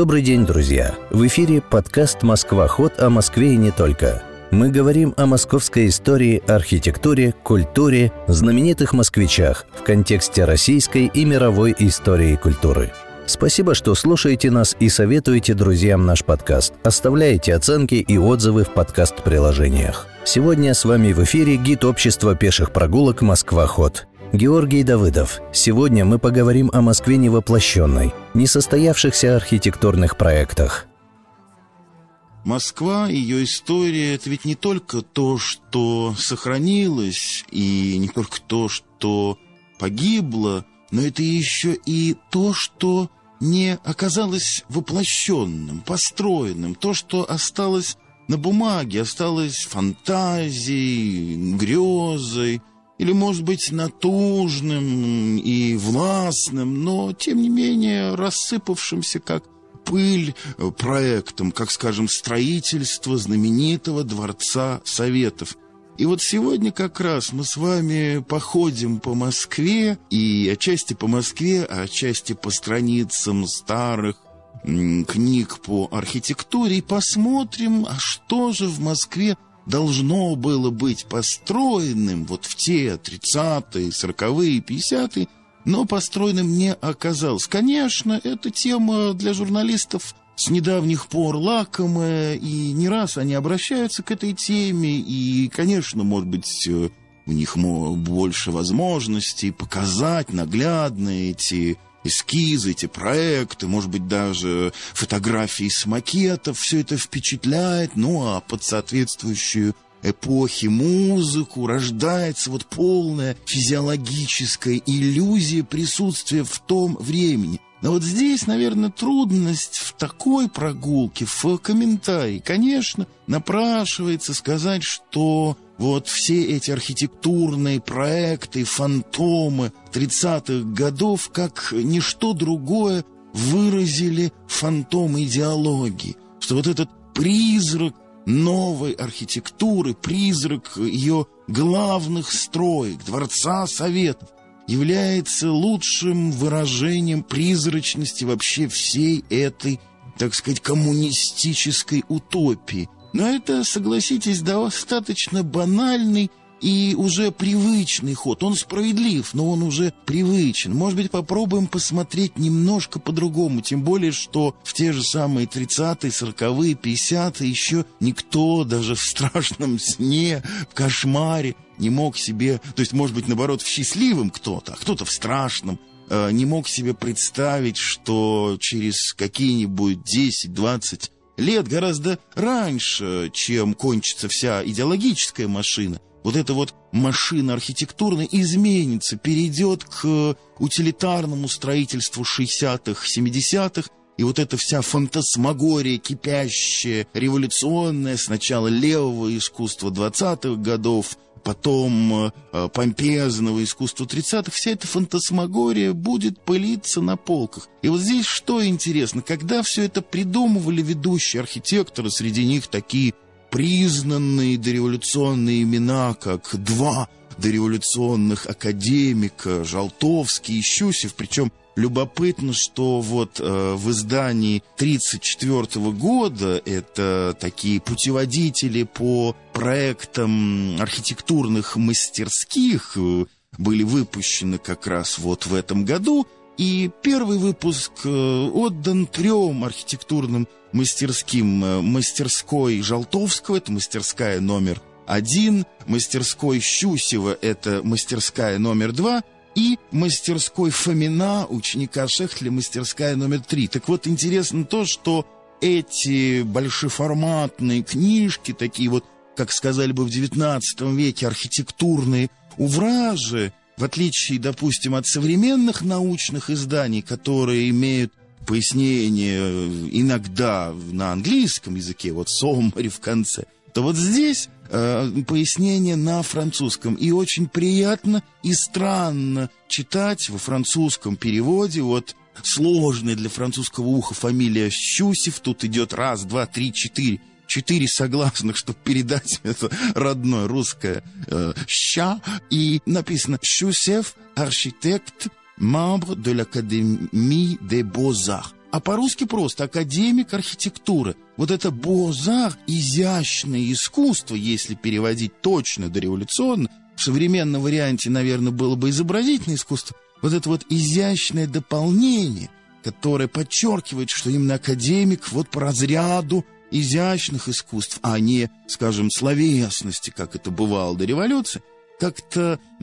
Добрый день, друзья! В эфире подкаст «Москва. Ход» о Москве и не только. Мы говорим о московской истории, архитектуре, культуре, знаменитых москвичах в контексте российской и мировой истории и культуры. Спасибо, что слушаете нас и советуете друзьям наш подкаст. Оставляете оценки и отзывы в подкаст-приложениях. Сегодня с вами в эфире гид общества пеших прогулок «Москва-ход». Георгий Давыдов. Сегодня мы поговорим о Москве невоплощенной, несостоявшихся архитектурных проектах. Москва, ее история – это ведь не только то, что сохранилось, и не только то, что погибло, но это еще и то, что не оказалось воплощенным, построенным, то, что осталось на бумаге, осталось фантазией, грезой, или, может быть, натужным и властным, но, тем не менее, рассыпавшимся как пыль проектом, как, скажем, строительство знаменитого Дворца Советов. И вот сегодня как раз мы с вами походим по Москве, и отчасти по Москве, а отчасти по страницам старых книг по архитектуре, и посмотрим, а что же в Москве должно было быть построенным вот в те 30-е, 40-е, 50-е, но построенным не оказалось. Конечно, эта тема для журналистов с недавних пор лакомая, и не раз они обращаются к этой теме, и, конечно, может быть, э, у них больше возможностей показать наглядно эти эскизы, эти проекты, может быть, даже фотографии с макетов, все это впечатляет, ну а под соответствующую эпохи музыку рождается вот полная физиологическая иллюзия присутствия в том времени. Но вот здесь, наверное, трудность в такой прогулке, в комментарии. Конечно, напрашивается сказать, что вот все эти архитектурные проекты, фантомы 30-х годов, как ничто другое, выразили фантом идеологии. Что вот этот призрак новой архитектуры, призрак ее главных строек, Дворца Советов, является лучшим выражением призрачности вообще всей этой, так сказать, коммунистической утопии. Но это, согласитесь, достаточно банальный и уже привычный ход. Он справедлив, но он уже привычен. Может быть, попробуем посмотреть немножко по-другому. Тем более, что в те же самые 30-е, 40-е, 50-е еще никто даже в страшном сне, в кошмаре не мог себе... То есть, может быть, наоборот, в счастливом кто-то, а кто-то в страшном э, не мог себе представить, что через какие-нибудь 10-20 лет, гораздо раньше, чем кончится вся идеологическая машина, вот эта вот машина архитектурная изменится, перейдет к утилитарному строительству 60-х, 70-х, и вот эта вся фантасмагория, кипящая, революционная, сначала левого искусства 20-х годов, потом э, помпезного искусства 30-х, вся эта фантасмагория будет пылиться на полках. И вот здесь что интересно, когда все это придумывали ведущие архитекторы, среди них такие признанные дореволюционные имена, как два дореволюционных академика, Жалтовский и Щусев, причем Любопытно, что вот э, в издании 1934 года это такие путеводители по проектам архитектурных мастерских э, были выпущены как раз вот в этом году. И первый выпуск э, отдан трем архитектурным мастерским. Э, мастерской Жалтовского, это мастерская номер один, мастерской Щусева, это мастерская номер два, и мастерской Фомина, ученика Шехтля, мастерская номер три. Так вот, интересно то, что эти большеформатные книжки, такие вот, как сказали бы в XIX веке, архитектурные увражи, в отличие, допустим, от современных научных изданий, которые имеют пояснение иногда на английском языке, вот summary в конце, то вот здесь э, пояснение на французском. И очень приятно и странно читать во французском переводе вот сложная для французского уха фамилия Щусев. Тут идет раз, два, три, четыре. Четыре согласных, чтобы передать это родное русское э, «ща». И написано «Щусев, архитект, membre de l'Académie des Beaux-Arts». А по-русски просто академик архитектуры. Вот это бозар, изящное искусство, если переводить точно дореволюционно, в современном варианте, наверное, было бы изобразительное искусство, вот это вот изящное дополнение, которое подчеркивает, что именно академик вот по разряду изящных искусств, а не, скажем, словесности, как это бывало до революции, как-то в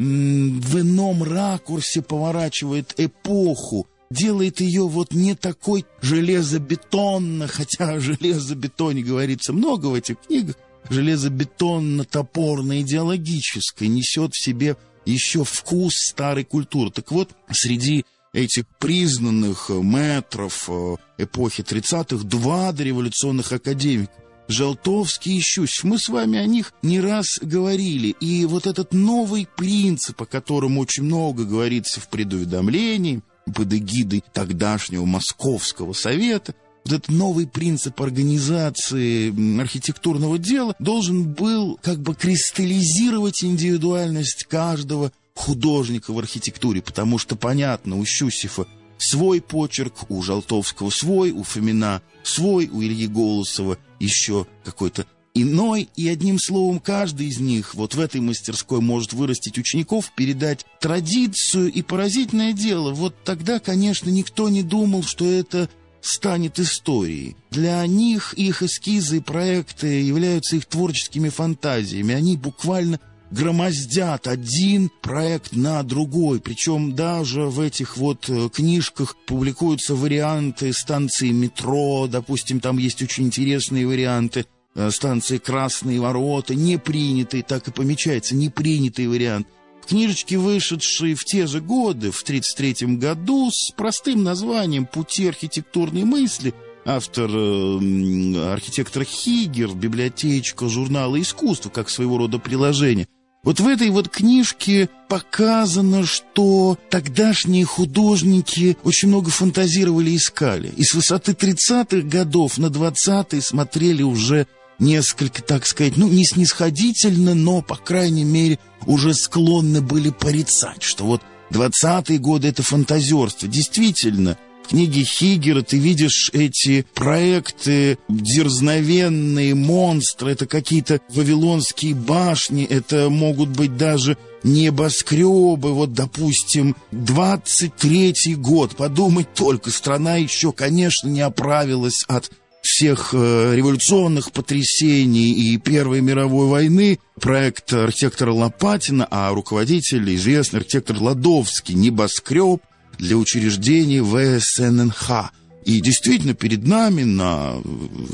ином ракурсе поворачивает эпоху, делает ее вот не такой железобетонно, хотя о железобетоне говорится много в этих книгах, железобетонно-топорно-идеологической, несет в себе еще вкус старой культуры. Так вот, среди этих признанных метров э, эпохи 30-х два дореволюционных академика Желтовский и Щусев. Мы с вами о них не раз говорили. И вот этот новый принцип, о котором очень много говорится в предуведомлении, под эгидой тогдашнего Московского совета, вот этот новый принцип организации архитектурного дела должен был как бы кристаллизировать индивидуальность каждого художника в архитектуре, потому что, понятно, у Щусева свой почерк, у Жалтовского свой, у Фомина свой, у Ильи Голосова еще какой-то иной, и одним словом, каждый из них вот в этой мастерской может вырастить учеников, передать традицию, и поразительное дело, вот тогда, конечно, никто не думал, что это станет историей. Для них их эскизы и проекты являются их творческими фантазиями. Они буквально громоздят один проект на другой. Причем даже в этих вот э, книжках публикуются варианты станции метро, допустим, там есть очень интересные варианты станции Красные ворота, не принятый, так и помечается, не принятый вариант. Книжечки, вышедшие в те же годы, в 1933 году, с простым названием «Пути архитектурной мысли», автор э, архитектор Хигер, библиотечка журнала «Искусство», как своего рода приложение. Вот в этой вот книжке показано, что тогдашние художники очень много фантазировали и искали. И с высоты 30-х годов на 20-е смотрели уже несколько, так сказать, ну, не снисходительно, но, по крайней мере, уже склонны были порицать, что вот 20-е годы — это фантазерство. Действительно, книге Хигера ты видишь эти проекты, дерзновенные монстры, это какие-то вавилонские башни, это могут быть даже небоскребы, вот, допустим, 23-й год, подумать только, страна еще, конечно, не оправилась от всех э, революционных потрясений и Первой мировой войны, проект архитектора Лопатина, а руководитель известный архитектор Ладовский, небоскреб, для учреждений ВСННХ. И действительно, перед нами на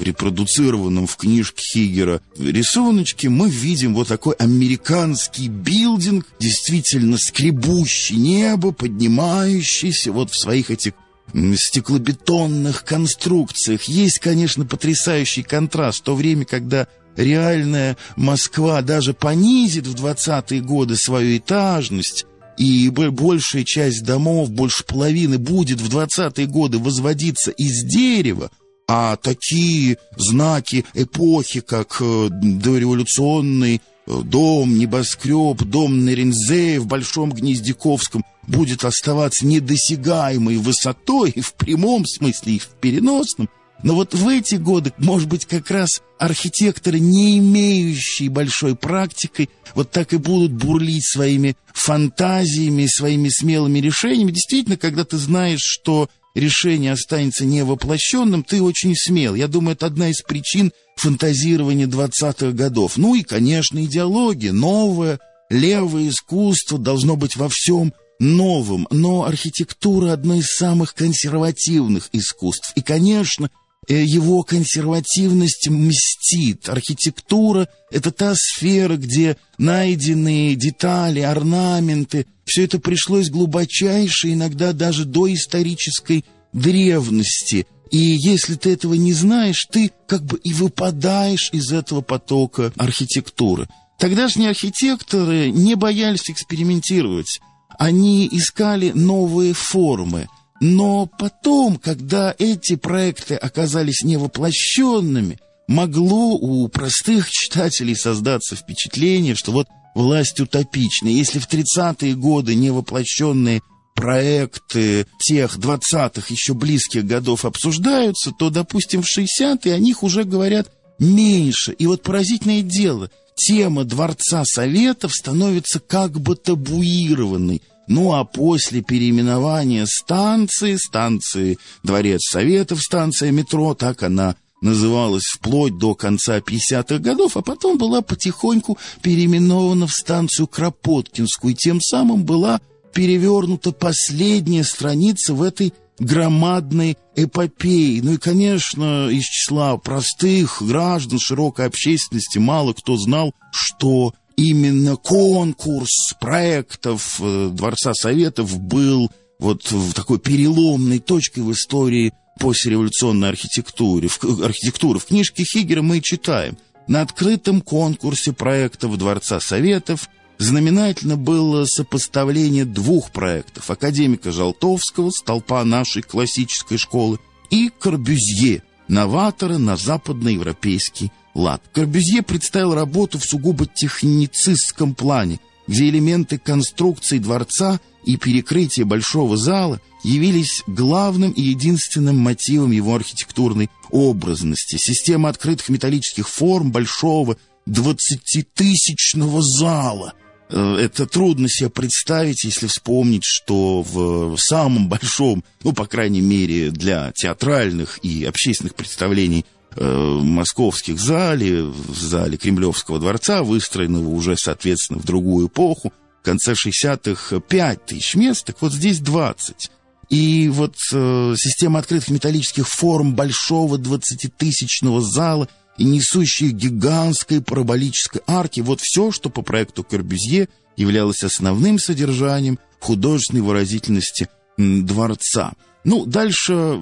репродуцированном в книжке Хигера рисуночке мы видим вот такой американский билдинг, действительно скребущий небо, поднимающийся вот в своих этих стеклобетонных конструкциях. Есть, конечно, потрясающий контраст. В то время, когда реальная Москва даже понизит в 20-е годы свою этажность, и большая часть домов, больше половины будет в 20-е годы возводиться из дерева, а такие знаки эпохи, как э, дореволюционный дом, небоскреб, дом на Рензе в Большом Гнездяковском будет оставаться недосягаемой высотой в прямом смысле и в переносном – но вот в эти годы, может быть, как раз архитекторы, не имеющие большой практикой, вот так и будут бурлить своими фантазиями, своими смелыми решениями. Действительно, когда ты знаешь, что решение останется невоплощенным, ты очень смел. Я думаю, это одна из причин фантазирования 20-х годов. Ну и, конечно, идеология, новое, левое искусство должно быть во всем новым, но архитектура одно из самых консервативных искусств. И, конечно, Э, его консервативность мстит. Архитектура — это та сфера, где найденные детали, орнаменты, все это пришлось глубочайше, иногда даже до исторической древности. И если ты этого не знаешь, ты как бы и выпадаешь из этого потока архитектуры. Тогдашние архитекторы не боялись экспериментировать. Они искали новые формы — но потом, когда эти проекты оказались невоплощенными, могло у простых читателей создаться впечатление, что вот власть утопична. Если в 30-е годы невоплощенные проекты тех 20-х еще близких годов обсуждаются, то, допустим, в 60-е о них уже говорят меньше. И вот поразительное дело, тема Дворца Советов становится как бы табуированной. Ну а после переименования станции, станции Дворец Советов, станция метро, так она называлась вплоть до конца 50-х годов, а потом была потихоньку переименована в станцию Кропоткинскую, и тем самым была перевернута последняя страница в этой громадной эпопеи. Ну и, конечно, из числа простых граждан, широкой общественности мало кто знал, что именно конкурс проектов э, Дворца Советов был вот такой переломной точкой в истории послереволюционной архитектуры. В, архитектуры. в книжке Хигера мы читаем. На открытом конкурсе проектов Дворца Советов – знаменательно было сопоставление двух проектов академика Жалтовского, столпа нашей классической школы, и Корбюзье, новатора на западноевропейский лад. Корбюзье представил работу в сугубо техницистском плане, где элементы конструкции дворца и перекрытия большого зала явились главным и единственным мотивом его архитектурной образности. Система открытых металлических форм большого двадцатитысячного зала – Э, это трудно себе представить, если вспомнить, что в самом большом, ну, по крайней мере, для театральных и общественных представлений э, московских зале, в зале Кремлевского дворца, выстроенного уже, соответственно, в другую эпоху, конце 60-х 5 тысяч мест, так вот здесь 20. И вот э, система открытых металлических форм большого 20-тысячного зала – и несущие гигантской параболической арки. Вот все, что по проекту Корбюзье являлось основным содержанием художественной выразительности дворца. Ну, дальше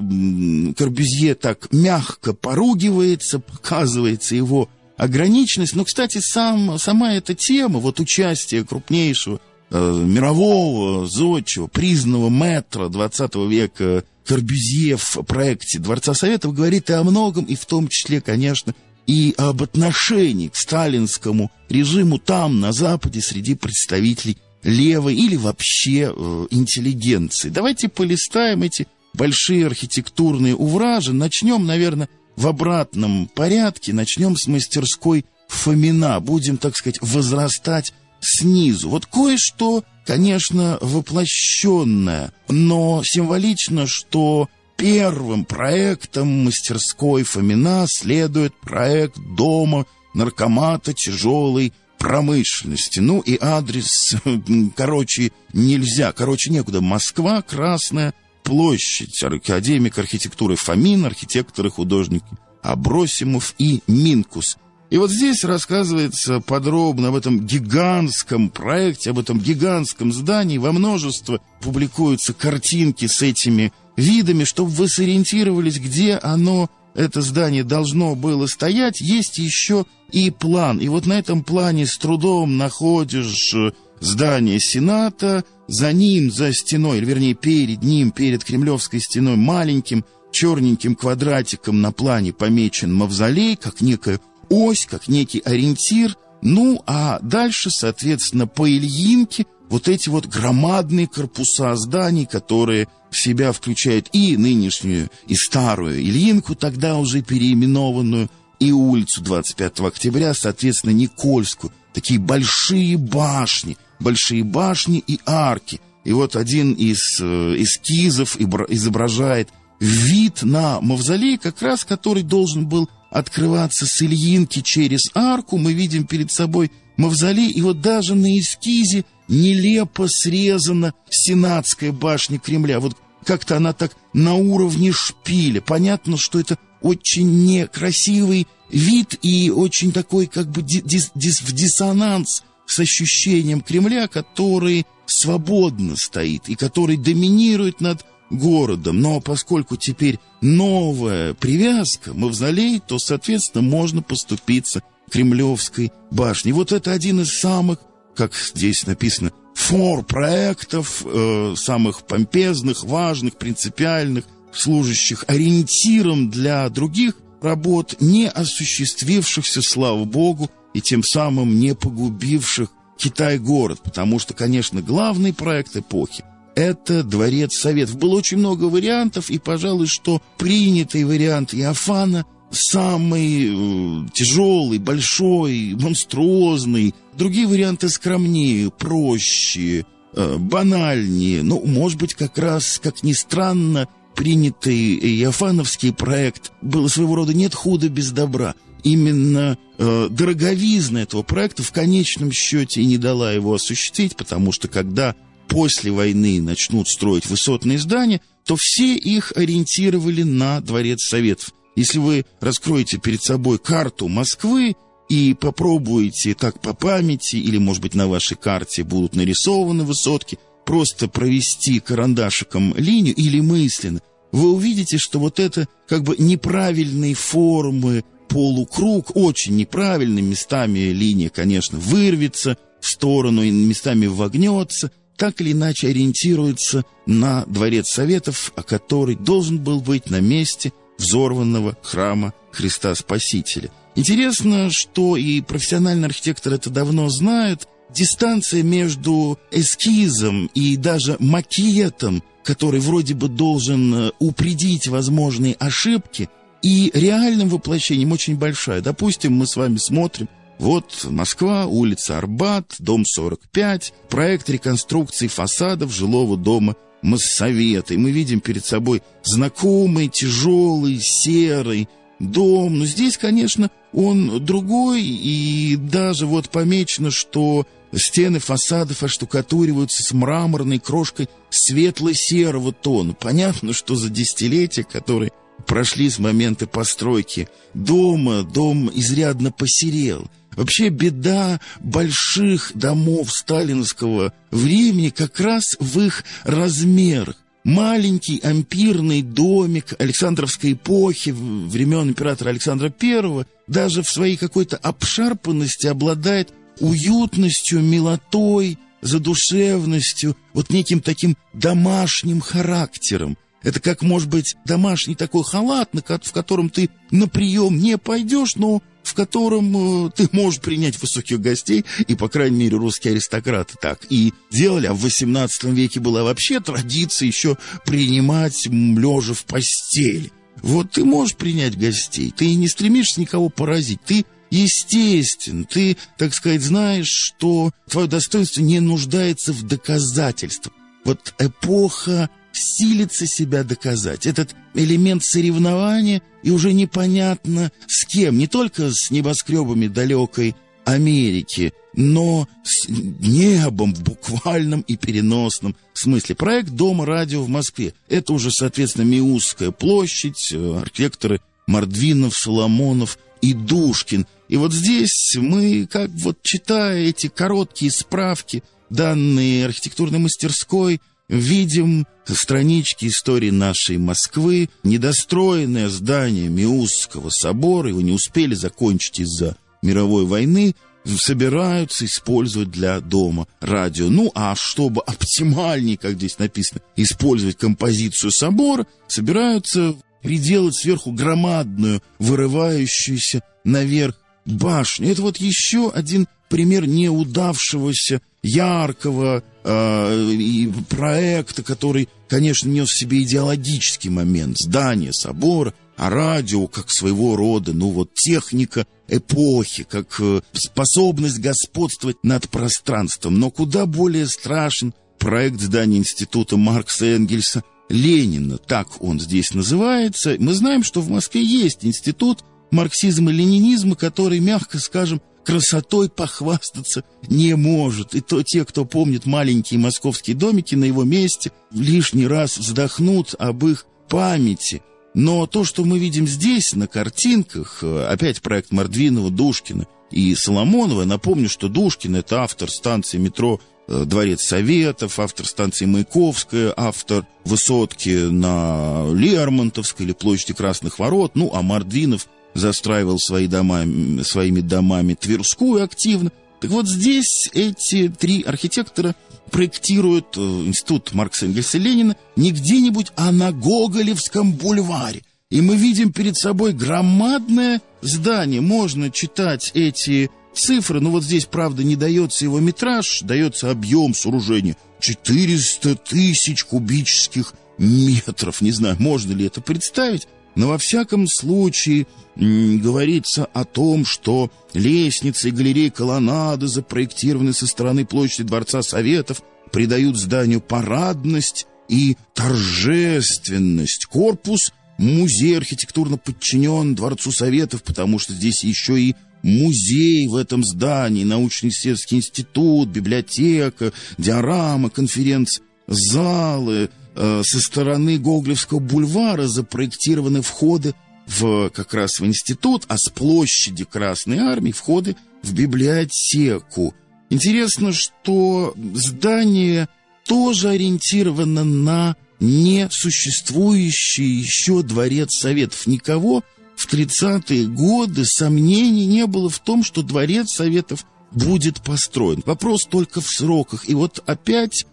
Корбюзье так мягко поругивается, показывается его ограниченность. Но, кстати, сам, сама эта тема, вот участие крупнейшего э, мирового зодчего, признанного метра 20 века Корбюзье в проекте Дворца Советов говорит и о многом, и в том числе, конечно, и об отношении к сталинскому режиму там, на Западе, среди представителей левой или вообще э, интеллигенции. Давайте полистаем эти большие архитектурные увражи. Начнем, наверное, в обратном порядке. Начнем с мастерской Фомина. Будем, так сказать, возрастать снизу. Вот кое-что конечно, воплощенная, но символично, что первым проектом мастерской Фомина следует проект дома наркомата тяжелой промышленности. Ну и адрес, короче, нельзя, короче, некуда. Москва, Красная площадь, академик архитектуры Фомин, архитекторы, художники Абросимов и Минкус – и вот здесь рассказывается подробно об этом гигантском проекте, об этом гигантском здании. Во множество публикуются картинки с этими видами, чтобы вы сориентировались, где оно, это здание, должно было стоять. Есть еще и план. И вот на этом плане с трудом находишь э, здание Сената, за ним, за стеной, или вернее перед ним, перед Кремлевской стеной, маленьким черненьким квадратиком на плане помечен мавзолей, как некое ось, как некий ориентир. Ну, а дальше, соответственно, по Ильинке вот эти вот громадные корпуса зданий, которые в себя включают и нынешнюю, и старую Ильинку, тогда уже переименованную, и улицу 25 октября, соответственно, Никольскую. Такие большие башни, большие башни и арки. И вот один из э, эскизов изображает вид на мавзолей, как раз который должен был открываться с Ильинки через арку, мы видим перед собой мавзолей, и вот даже на эскизе нелепо срезана Сенатская башня Кремля. Вот как-то она так на уровне шпиля. Понятно, что это очень некрасивый вид и очень такой как бы дис дис в диссонанс с ощущением Кремля, который свободно стоит и который доминирует над городом. Но поскольку теперь новая привязка, мавзолей, то, соответственно, можно поступиться Кремлевской башней. Вот это один из самых, как здесь написано, фор проектов, э, самых помпезных, важных, принципиальных, служащих ориентиром для других работ, не осуществившихся, слава богу, и тем самым не погубивших Китай-город, потому что, конечно, главный проект эпохи это дворец Советов. Было очень много вариантов, и, пожалуй, что принятый вариант Иофана самый э, тяжелый, большой, монструозный. Другие варианты скромнее, проще, э, банальнее. Ну, может быть, как раз, как ни странно, принятый Иофановский проект был своего рода «нет худа без добра». Именно э, дороговизна этого проекта в конечном счете и не дала его осуществить, потому что когда после войны начнут строить высотные здания, то все их ориентировали на Дворец Советов. Если вы раскроете перед собой карту Москвы и попробуете так по памяти, или, может быть, на вашей карте будут нарисованы высотки, просто провести карандашиком линию или мысленно, вы увидите, что вот это как бы неправильные формы, полукруг, очень неправильный, местами линия, конечно, вырвется в сторону и местами вогнется – так или иначе ориентируется на Дворец Советов, а который должен был быть на месте взорванного храма Христа Спасителя. Интересно, что и профессиональные архитекторы это давно знают, дистанция между эскизом и даже макетом, который вроде бы должен э, упредить возможные ошибки, и реальным воплощением очень большая. Допустим, мы с вами смотрим вот Москва, улица Арбат, дом 45, проект реконструкции фасадов жилого дома Моссовета. И мы видим перед собой знакомый, тяжелый, серый дом. Но здесь, конечно, он другой, и даже вот помечено, что стены фасадов оштукатуриваются с мраморной крошкой светло-серого тона. Понятно, что за десятилетия, которые прошли с момента постройки дома, дом изрядно посерел – Вообще беда больших домов сталинского времени как раз в их размерах. Маленький ампирный домик Александровской эпохи, времен императора Александра I, даже в своей какой-то обшарпанности обладает уютностью, милотой, задушевностью, вот неким таким домашним характером. Это как, может быть, домашний такой халат, в котором ты на прием не пойдешь, но в котором э, ты можешь принять высоких гостей, и, по крайней мере, русские аристократы так и делали. А в XVIII веке была вообще традиция еще принимать лежа в постели. Вот ты можешь принять гостей, ты не стремишься никого поразить, ты естествен, ты, так сказать, знаешь, что твое достоинство не нуждается в доказательствах. Вот эпоха силится себя доказать. Этот элемент соревнования, и уже непонятно с кем, не только с небоскребами далекой Америки, но с небом в буквальном и переносном смысле. Проект Дома радио в Москве. Это уже, соответственно, Миусская площадь, э, архитекторы Мордвинов, Соломонов и Душкин. И вот здесь мы, как вот читая эти короткие справки, данные архитектурной мастерской, видим странички истории нашей Москвы, недостроенное здание Миусского собора, его не успели закончить из-за мировой войны, собираются использовать для дома радио. Ну, а чтобы оптимальнее, как здесь написано, использовать композицию собора, собираются приделать сверху громадную, вырывающуюся наверх башню. Это вот еще один пример неудавшегося яркого э, и проекта, который, конечно, нес в себе идеологический момент. Здание, собор, а радио как своего рода, ну вот техника эпохи, как э, способность господствовать над пространством. Но куда более страшен проект здания Института Маркса Энгельса Ленина, так он здесь называется. Мы знаем, что в Москве есть институт марксизма и ленинизма, который, мягко скажем, красотой похвастаться не может. И то те, кто помнит маленькие московские домики на его месте, лишний раз вздохнут об их памяти. Но то, что мы видим здесь, на картинках, э, опять проект Мордвинова, Душкина и Соломонова, напомню, что Душкин – это автор станции метро э, Дворец Советов, автор станции Маяковская, автор высотки на Лермонтовской или площади Красных Ворот, ну, а Мордвинов – застраивал свои дома, своими домами Тверскую активно. Так вот здесь эти три архитектора проектируют э, институт Маркса Энгельса Ленина не где-нибудь, а на Гоголевском бульваре. И мы видим перед собой громадное здание. Можно читать эти цифры, но вот здесь, правда, не дается его метраж, дается объем сооружения. 400 тысяч кубических метров. Не знаю, можно ли это представить, но во всяком случае говорится о том, что лестницы и галереи колоннады запроектированы со стороны площади Дворца Советов, придают зданию парадность и торжественность. Корпус музей архитектурно подчинен Дворцу Советов, потому что здесь еще и музей в этом здании, научно-исследовательский институт, библиотека, диорама, конференц-залы. Э, со стороны Гоголевского бульвара запроектированы входы в, как раз в институт, а с площади Красной Армии входы в библиотеку. Интересно, что здание тоже ориентировано на несуществующий еще дворец Советов. Никого в 30-е годы сомнений не было в том, что дворец Советов будет построен. Вопрос только в сроках. И вот опять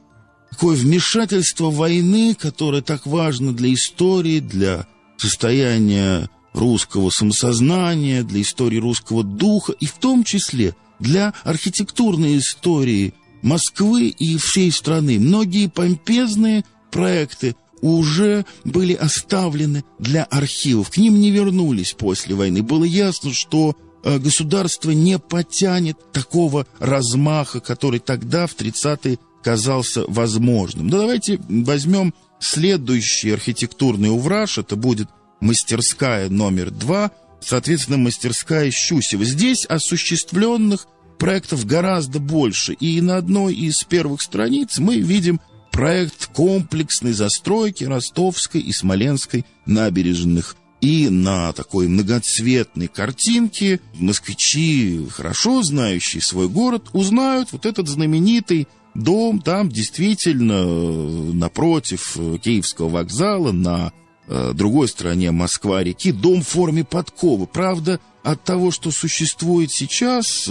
такое вмешательство войны, которое так важно для истории, для состояния русского самосознания, для истории русского духа, и в том числе для архитектурной истории Москвы и всей страны. Многие помпезные проекты уже были оставлены для архивов. К ним не вернулись после войны. Было ясно, что э, государство не потянет такого размаха, который тогда, в 30-е, казался возможным. Но давайте возьмем следующий архитектурный увраж. Это будет мастерская номер два, соответственно, мастерская Щусева. Здесь осуществленных проектов гораздо больше. И на одной из первых страниц мы видим проект комплексной застройки Ростовской и Смоленской набережных. И на такой многоцветной картинке москвичи, хорошо знающие свой город, узнают вот этот знаменитый дом там действительно э, напротив э, Киевского вокзала на э, другой стороне Москва-реки, дом в форме подковы. Правда, от того, что существует сейчас,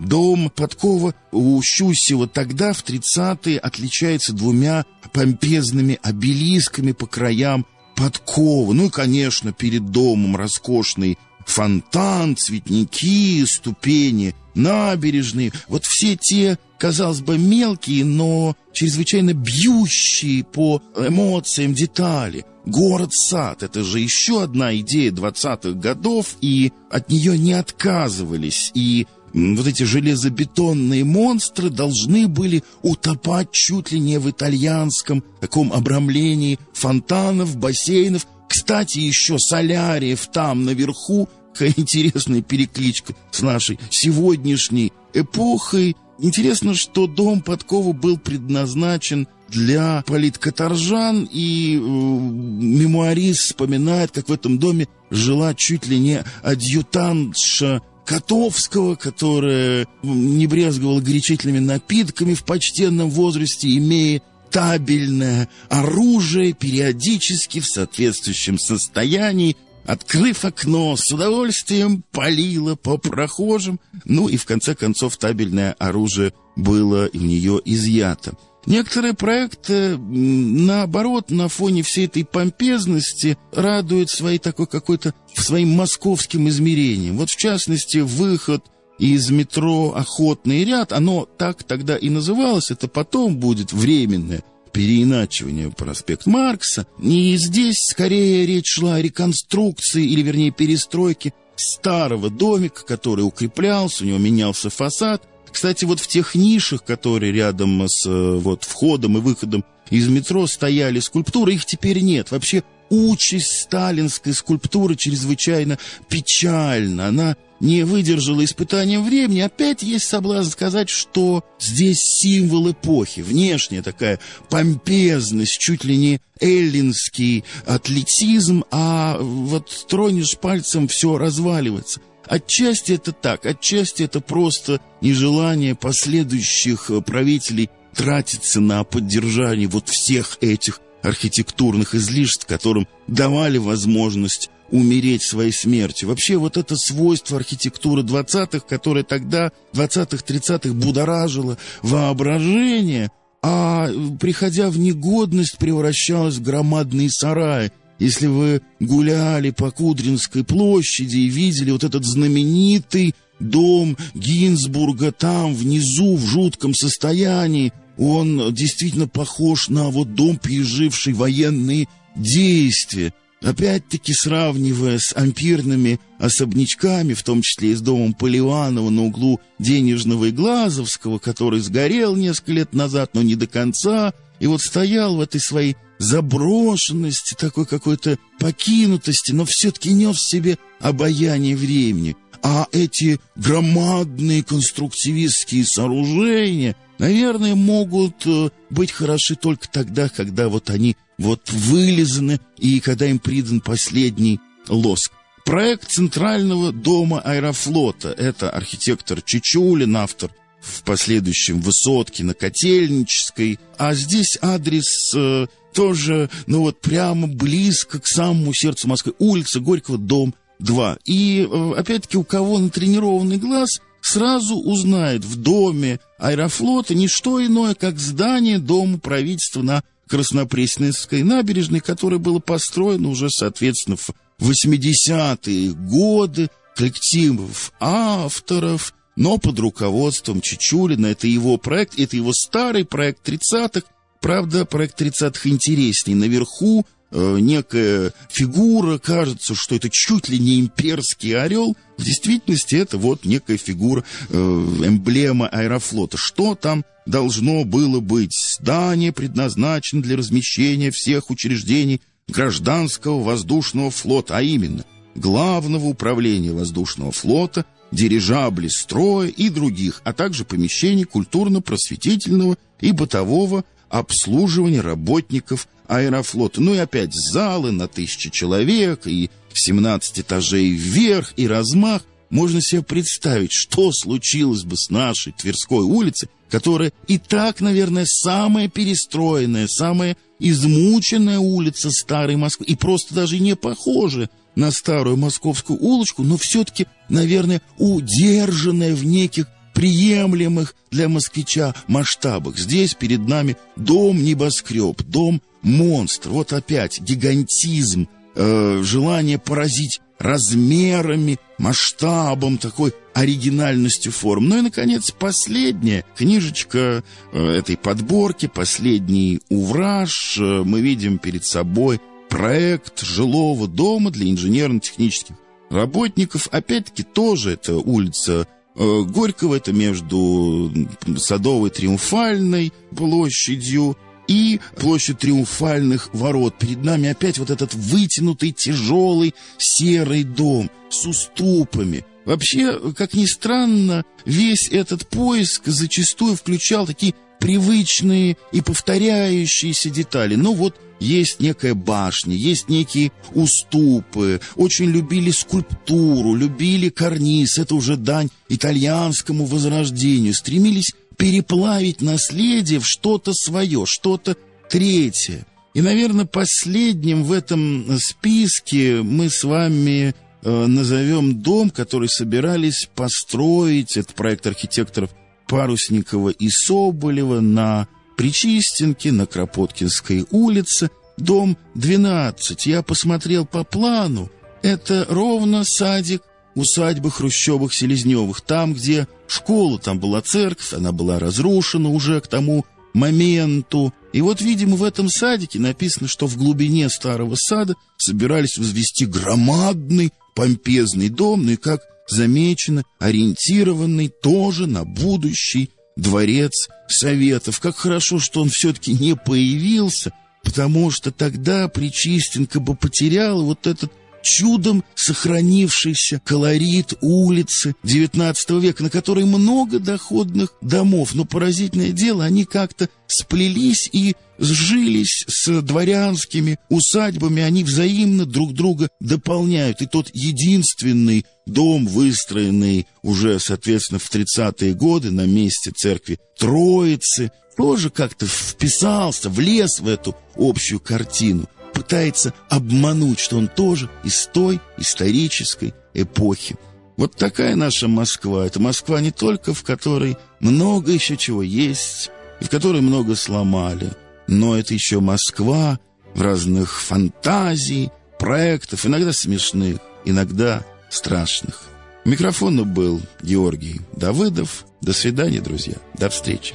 Дом Подкова у Щусева тогда, в 30-е, отличается двумя помпезными обелисками по краям подкова. Ну и, конечно, перед домом роскошный фонтан, цветники, ступени, набережные. Вот все те, казалось бы, мелкие, но чрезвычайно бьющие по эмоциям детали. Город-сад — это же еще одна идея 20-х годов, и от нее не отказывались. И вот эти железобетонные монстры должны были утопать чуть ли не в итальянском таком обрамлении фонтанов, бассейнов. Кстати, еще соляриев там наверху. Какая интересная перекличка с нашей сегодняшней эпохой. Интересно, что дом Подкова был предназначен для политкоторжан, и э, мемуарист вспоминает, как в этом доме жила чуть ли не адъютантша Котовского, которая не брезговала горячительными напитками в почтенном возрасте, имея табельное оружие периодически в соответствующем состоянии, открыв окно, с удовольствием палила по прохожим, ну и в конце концов табельное оружие было у нее изъято. Некоторые проекты, наоборот, на фоне всей этой помпезности радуют своей такой какой-то своим московским измерением. Вот, в частности, выход из метро «Охотный ряд», оно так тогда и называлось, это потом будет временное переиначивание проспект Маркса. И здесь скорее речь шла о реконструкции, или вернее перестройке старого домика, который укреплялся, у него менялся фасад, кстати, вот в тех нишах, которые рядом с э, вот, входом и выходом из метро стояли скульптуры, их теперь нет. Вообще участь сталинской скульптуры чрезвычайно печальна. Она не выдержала испытанием времени. Опять есть соблазн сказать, что здесь символ эпохи. Внешняя такая помпезность, чуть ли не эллинский атлетизм, а вот тронешь пальцем, все разваливается. Отчасти это так, отчасти это просто нежелание последующих правителей тратиться на поддержание вот всех этих архитектурных излишеств, которым давали возможность умереть своей смертью. Вообще вот это свойство архитектуры 20-х, которое тогда, 20-х, 30-х будоражило воображение, а приходя в негодность превращалось в громадные сараи, если вы гуляли по Кудринской площади и видели вот этот знаменитый дом Гинзбурга там, внизу, в жутком состоянии. Он действительно похож на вот дом, переживший военные действия. Опять-таки сравнивая с ампирными особнячками, в том числе и с домом Поливанова на углу Денежного и Глазовского, который сгорел несколько лет назад, но не до конца, и вот стоял в этой своей заброшенности, такой какой-то покинутости, но все-таки нес в себе обаяние времени. А эти громадные конструктивистские сооружения, наверное, могут э, быть хороши только тогда, когда вот они вот вылизаны и когда им придан последний лоск. Проект Центрального дома аэрофлота – это архитектор Чичулин, автор в последующем Высотки на Котельнической. А здесь адрес э, тоже, ну вот прямо близко к самому сердцу Москвы. Улица Горького, дом 2. И э, опять-таки у кого натренированный глаз сразу узнает в доме аэрофлота не что иное, как здание Дома правительства на Краснопресненской набережной, которое было построено уже, соответственно, в 80-е годы коллективов авторов, но под руководством Чичулина. Это его проект, это его старый проект 30-х. Правда, проект 30-х интересней. Наверху э, некая фигура, кажется, что это чуть ли не имперский орел. В действительности это вот некая фигура, э, эмблема аэрофлота. Что там должно было быть? Здание предназначено для размещения всех учреждений гражданского воздушного флота, а именно Главного управления воздушного флота, дирижабли строя и других, а также помещений культурно-просветительного и бытового обслуживания работников аэрофлота. Ну и опять залы на тысячи человек и 17 этажей вверх и размах. Можно себе представить, что случилось бы с нашей Тверской улицей, которая и так, наверное, самая перестроенная, самая измученная улица старой Москвы и просто даже не похожа на старую московскую улочку, но все-таки, наверное, удержанная в неких приемлемых для москвича масштабах. Здесь перед нами дом-небоскреб, дом-монстр. Вот опять гигантизм, э, желание поразить размерами, масштабом, такой оригинальностью форм. Ну и, наконец, последняя книжечка э, этой подборки, последний увраж. Э, мы видим перед собой проект жилого дома для инженерно-технических работников. Опять-таки тоже это улица Горького, это между Садовой Триумфальной площадью и площадь Триумфальных ворот. Перед нами опять вот этот вытянутый, тяжелый, серый дом с уступами. Вообще, как ни странно, весь этот поиск зачастую включал такие привычные и повторяющиеся детали. Ну вот есть некая башня, есть некие уступы, очень любили скульптуру, любили карниз, это уже дань итальянскому возрождению, стремились переплавить наследие в что-то свое, что-то третье. И, наверное, последним в этом списке мы с вами э, назовем дом, который собирались построить, это проект архитекторов Парусникова и Соболева на Причистенке, на Кропоткинской улице, дом 12. Я посмотрел по плану, это ровно садик усадьбы Хрущевых-Селезневых, там, где школа, там была церковь, она была разрушена уже к тому моменту. И вот, видимо, в этом садике написано, что в глубине старого сада собирались возвести громадный помпезный дом, ну и, как замечено, ориентированный тоже на будущий дворец Советов. Как хорошо, что он все-таки не появился, потому что тогда Причистенко бы потерял вот этот чудом сохранившийся колорит улицы XIX века, на которой много доходных домов. Но поразительное дело, они как-то сплелись и сжились с дворянскими усадьбами, они взаимно друг друга дополняют. И тот единственный дом, выстроенный уже, соответственно, в 30-е годы на месте церкви Троицы, тоже как-то вписался, влез в эту общую картину пытается обмануть, что он тоже из той исторической эпохи. Вот такая наша Москва. Это Москва не только, в которой много еще чего есть, и в которой много сломали, но это еще Москва в разных фантазий, проектов, иногда смешных, иногда страшных. У микрофона был Георгий Давыдов. До свидания, друзья. До встречи.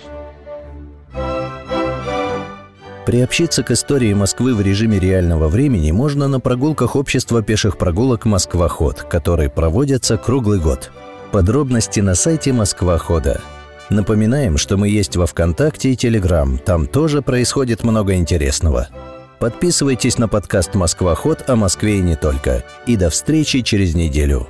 Приобщиться к истории Москвы в режиме реального времени можно на прогулках общества пеших прогулок «Москва-ход», которые проводятся круглый год. Подробности на сайте «Москва-хода». Напоминаем, что мы есть во ВКонтакте и Телеграм. Там тоже происходит много интересного. Подписывайтесь на подкаст «Москва-ход» о Москве и не только. И до встречи через неделю.